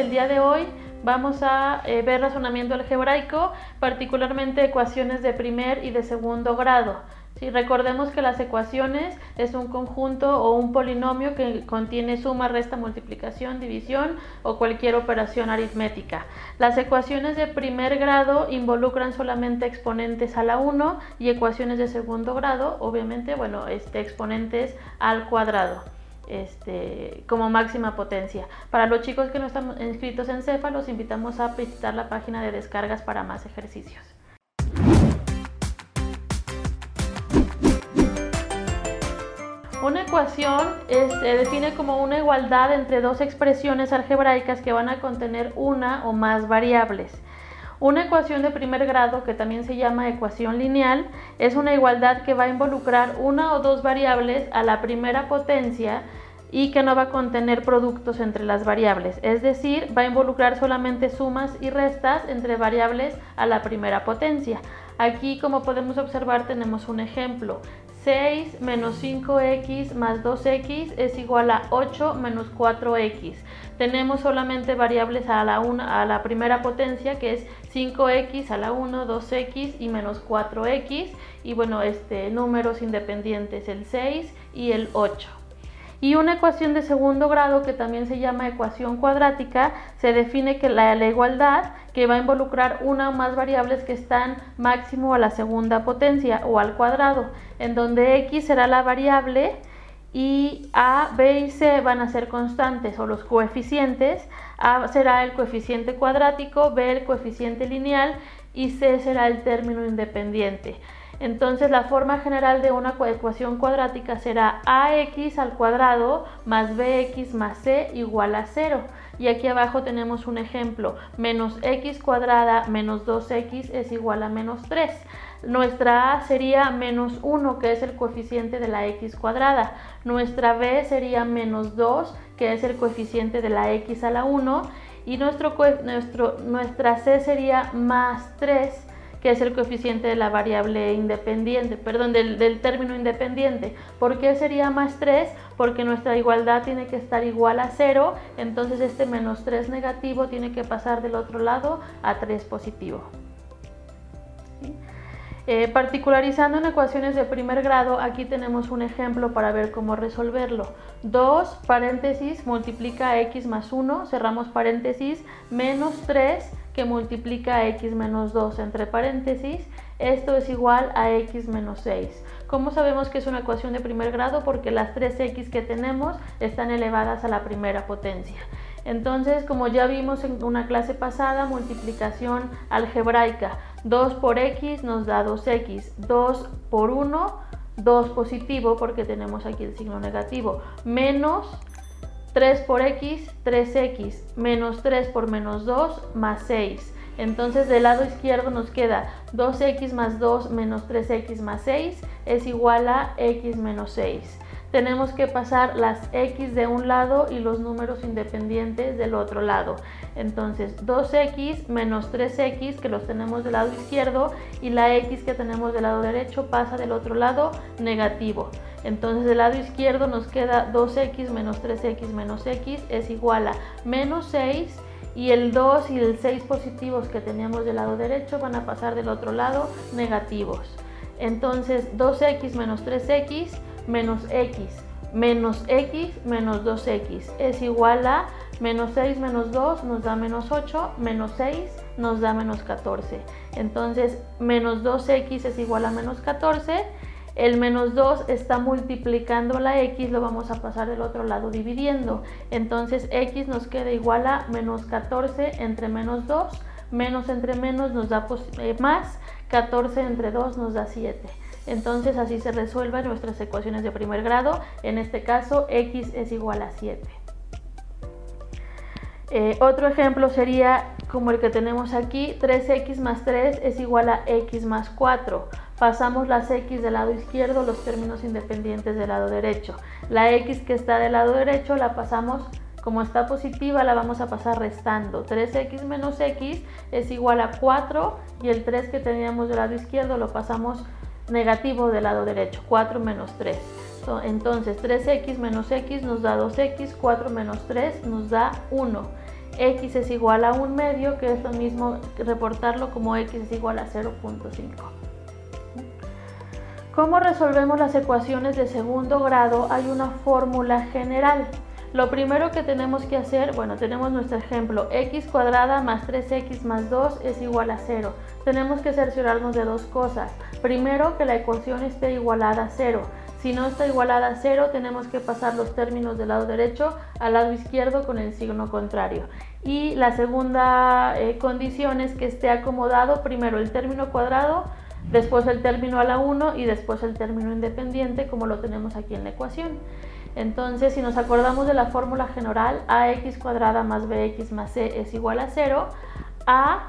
el día de hoy vamos a eh, ver razonamiento algebraico, particularmente ecuaciones de primer y de segundo grado. Si recordemos que las ecuaciones es un conjunto o un polinomio que contiene suma, resta, multiplicación, división o cualquier operación aritmética. Las ecuaciones de primer grado involucran solamente exponentes a la 1 y ecuaciones de segundo grado, obviamente, bueno, este, exponentes al cuadrado. Este, como máxima potencia. Para los chicos que no están inscritos en CEFA, los invitamos a visitar la página de descargas para más ejercicios. Una ecuación se define como una igualdad entre dos expresiones algebraicas que van a contener una o más variables. Una ecuación de primer grado, que también se llama ecuación lineal, es una igualdad que va a involucrar una o dos variables a la primera potencia y que no va a contener productos entre las variables, es decir, va a involucrar solamente sumas y restas entre variables a la primera potencia. Aquí, como podemos observar, tenemos un ejemplo. 6 menos 5x más 2x es igual a 8 menos 4x. Tenemos solamente variables a la, a la primera potencia que es 5x a la 1, 2x y menos 4x. Y bueno, este, números independientes, el 6 y el 8. Y una ecuación de segundo grado, que también se llama ecuación cuadrática, se define que la, igualdad que va a involucrar una o más variables que están máximo a la segunda potencia o al cuadrado, en donde x será la variable y a, b y c van a ser constantes o los coeficientes. a será el coeficiente cuadrático, b el coeficiente lineal y c será el término independiente. Entonces la forma general de una ecuación cuadrática será ax al cuadrado más bx más c igual a 0. Y aquí abajo tenemos un ejemplo, menos x cuadrada menos 2x es igual a menos 3. Nuestra a sería menos 1, que es el coeficiente de la x cuadrada. Nuestra b sería menos 2, que es el coeficiente de la x a la 1. Y nuestro, nuestro, nuestra c sería más 3, que es el coeficiente de la variable independiente, perdón, del, término independiente. ¿Por qué sería más 3? Porque nuestra igualdad tiene que estar igual a 0, entonces este menos 3 negativo tiene que pasar del otro lado a 3 positivo. Eh, particularizando en ecuaciones de primer grado, aquí tenemos un ejemplo para ver cómo resolverlo. 2 paréntesis multiplica x más 1, cerramos paréntesis, menos 3 que multiplica x menos 2 entre paréntesis, esto es igual a x menos 6. ¿Cómo sabemos que es una ecuación de primer grado? Porque las 3x que tenemos están elevadas a la primera potencia. Entonces, como ya vimos en una clase pasada, multiplicación algebraica. 2 por x nos da 2x. 2 por 1, 2 positivo porque tenemos aquí el signo negativo. Menos 3 por x, 3x, menos 3 por menos 2, más 6. Entonces del lado izquierdo nos queda 2x más 2 menos 3x más 6 es igual a x menos 6 tenemos que pasar las x de un lado y los números independientes del otro lado. Entonces 2x menos 3x que los tenemos del lado izquierdo y la x que tenemos del lado derecho pasa del otro lado negativo. Entonces del lado izquierdo nos queda 2x menos 3x menos x es igual a menos 6 y el 2 y el 6 positivos que teníamos del lado derecho van a pasar del otro lado negativos. Entonces 2x menos 3x menos x menos x menos 2x es igual a menos 6 menos 2 nos da menos 8, menos 6 nos da menos 14. Entonces menos 2x es igual a menos 14. El menos 2 está multiplicando la x, lo vamos a pasar del otro lado dividiendo. Entonces x nos queda igual a menos 14 entre menos 2, menos entre menos nos da eh, más, 14 entre 2 nos da 7. Entonces así se resuelven nuestras ecuaciones de primer grado. En este caso, x es igual a 7. Eh, otro ejemplo sería como el que tenemos aquí, 3x más 3 es igual a x más 4. Pasamos las x del lado izquierdo, los términos independientes del lado derecho. La x que está del lado derecho la pasamos, como está positiva, la vamos a pasar restando. 3x menos x es igual a 4 y el 3 que teníamos del lado izquierdo lo pasamos negativo del lado derecho, 4 menos 3. Entonces 3x menos x nos da 2x, 4 menos 3 nos da 1. x es igual a un medio, que es lo mismo reportarlo como x es igual a 0.5. ¿Cómo resolvemos las ecuaciones de segundo grado? Hay una fórmula general. Lo primero que tenemos que hacer, bueno, tenemos nuestro ejemplo, x cuadrada más 3x más 2 es igual a 0. Tenemos que cerciorarnos de dos cosas. Primero, que la ecuación esté igualada a 0. Si no está igualada a 0, tenemos que pasar los términos del lado derecho al lado izquierdo con el signo contrario. Y la segunda eh, condición es que esté acomodado primero el término cuadrado, después el término a la 1 y después el término independiente como lo tenemos aquí en la ecuación. Entonces, si nos acordamos de la fórmula general, ax cuadrada más bx más c es igual a 0, a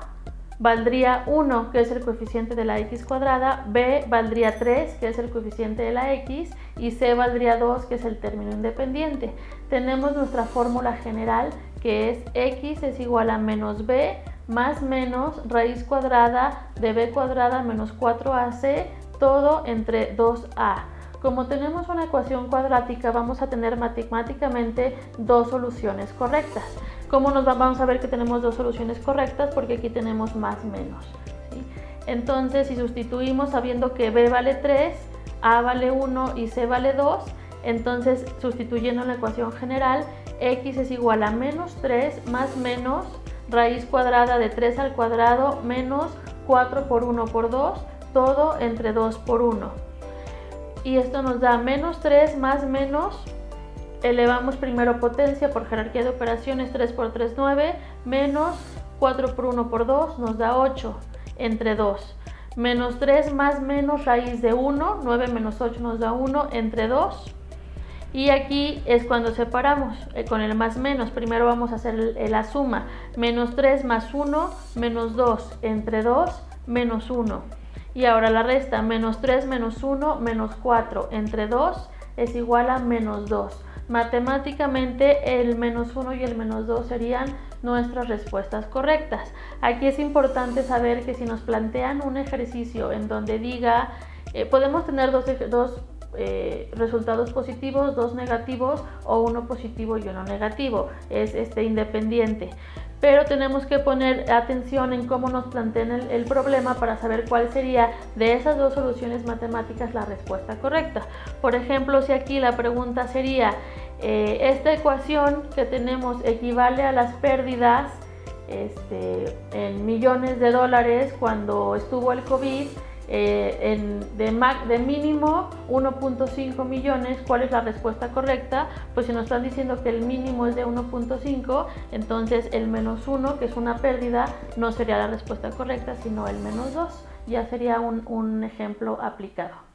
valdría 1, que es el coeficiente de la x cuadrada, b valdría 3, que es el coeficiente de la x, y c valdría 2, que es el término independiente. Tenemos nuestra fórmula general, que es x es igual a menos b más menos raíz cuadrada de b cuadrada menos 4ac, todo entre 2a. Como tenemos una ecuación cuadrática, vamos a tener matemáticamente dos soluciones correctas. ¿Cómo nos vamos a ver que tenemos dos soluciones correctas? Porque aquí tenemos más menos. Entonces, si sustituimos sabiendo que b vale 3, a vale 1 y c vale 2, entonces sustituyendo en la ecuación general, x es igual a menos 3 más menos raíz cuadrada de 3 al cuadrado menos 4 por 1 por 2, todo entre 2 por 1 y esto nos da menos 3 más menos, elevamos primero potencia por jerarquía de operaciones 3 por 3, 9, menos 4 por 1 por 2 nos da 8 entre 2. Menos 3 más menos raíz de 1, 9 menos 8 nos da 1 entre 2. Y aquí es cuando separamos eh, con el más menos. Primero vamos a hacer la suma. Menos 3 más 1, menos 2 entre 2, menos 1. Y ahora la resta, menos 3 menos 1 menos 4 entre 2 es igual a menos 2. Matemáticamente el menos 1 y el menos 2 serían nuestras respuestas correctas. Aquí es importante saber que si nos plantean un ejercicio en donde diga, eh, podemos tener dos, dos eh, resultados positivos, dos negativos o uno positivo y uno negativo, es este independiente pero tenemos que poner atención en cómo nos plantean el, problema para saber cuál sería de esas dos soluciones matemáticas la respuesta correcta. Por ejemplo, si aquí la pregunta sería, eh, esta ecuación que tenemos equivale a las pérdidas este, en millones de dólares cuando estuvo el COVID, eh, en, de, de, mínimo 1.5 millones, ¿cuál es la respuesta correcta? Pues si nos están diciendo que el mínimo es de 1.5, entonces el menos 1, que es una pérdida, no sería la respuesta correcta, sino el menos 2. Ya sería un ejemplo aplicado.